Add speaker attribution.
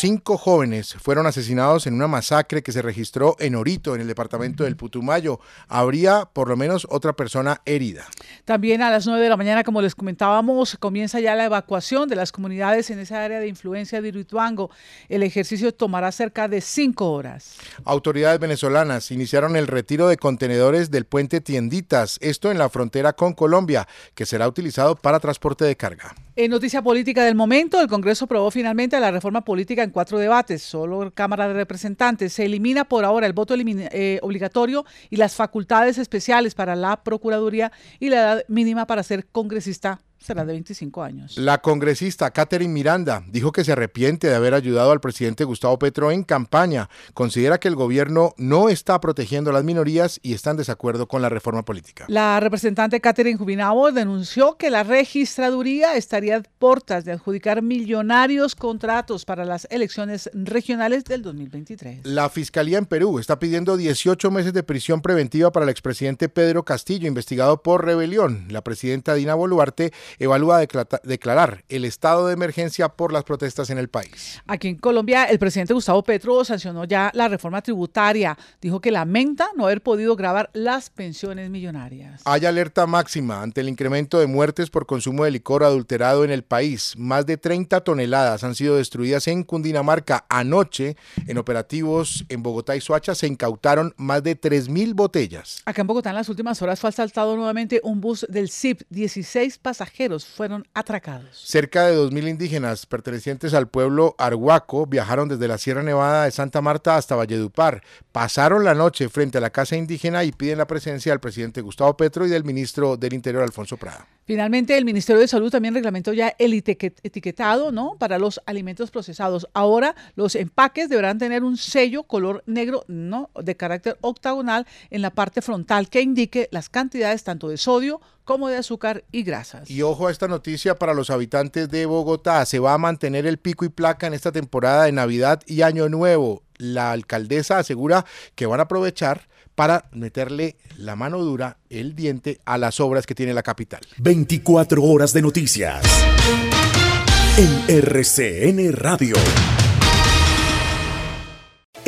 Speaker 1: Cinco jóvenes fueron asesinados en una masacre que se registró en Orito, en el departamento del Putumayo. Habría por lo menos otra persona herida.
Speaker 2: También a las 9 de la mañana, como les comentábamos, comienza ya la evacuación de las comunidades en esa área de influencia de Irituango. El ejercicio tomará cerca de cinco horas.
Speaker 1: Autoridades venezolanas iniciaron el retiro de contenedores del puente Tienditas, esto en la frontera con Colombia, que será utilizado para transporte de carga.
Speaker 2: En noticia política del momento, el Congreso aprobó finalmente la reforma política en cuatro debates. Solo Cámara de Representantes. Se elimina por ahora el voto eh, obligatorio y las facultades especiales para la Procuraduría y la edad mínima para ser congresista será de 25 años.
Speaker 1: La congresista Catherine Miranda dijo que se arrepiente de haber ayudado al presidente Gustavo Petro en campaña. Considera que el gobierno no está protegiendo a las minorías y está en desacuerdo con la reforma política.
Speaker 2: La representante Catherine Jubinabo denunció que la registraduría estaría a portas de adjudicar millonarios contratos para las elecciones regionales del 2023.
Speaker 1: La fiscalía en Perú está pidiendo 18 meses de prisión preventiva para el expresidente Pedro Castillo, investigado por rebelión. La presidenta Dina Boluarte evalúa declarar el estado de emergencia por las protestas en el país.
Speaker 2: Aquí en Colombia, el presidente Gustavo Petro sancionó ya la reforma tributaria. Dijo que lamenta no haber podido grabar las pensiones millonarias.
Speaker 1: Hay alerta máxima ante el incremento de muertes por consumo de licor adulterado en el país. Más de 30 toneladas han sido destruidas en Cundinamarca. Anoche, en operativos en Bogotá y Soacha, se incautaron más de 3.000 botellas.
Speaker 2: Acá en Bogotá, en las últimas horas, fue asaltado nuevamente un bus del CIP. 16 fueron atracados.
Speaker 1: Cerca de 2.000 indígenas pertenecientes al pueblo Arhuaco viajaron desde la Sierra Nevada de Santa Marta hasta Valledupar. Pasaron la noche frente a la casa indígena y piden la presencia del presidente Gustavo Petro y del ministro del Interior Alfonso Prada.
Speaker 2: Finalmente, el Ministerio de Salud también reglamentó ya el etiquetado ¿no? para los alimentos procesados. Ahora los empaques deberán tener un sello color negro ¿no? de carácter octagonal en la parte frontal que indique las cantidades tanto de sodio como de azúcar y grasas.
Speaker 1: Y ojo a esta noticia para los habitantes de Bogotá. Se va a mantener el pico y placa en esta temporada de Navidad y Año Nuevo. La alcaldesa asegura que van a aprovechar para meterle la mano dura, el diente, a las obras que tiene la capital.
Speaker 3: 24 horas de noticias. En RCN Radio.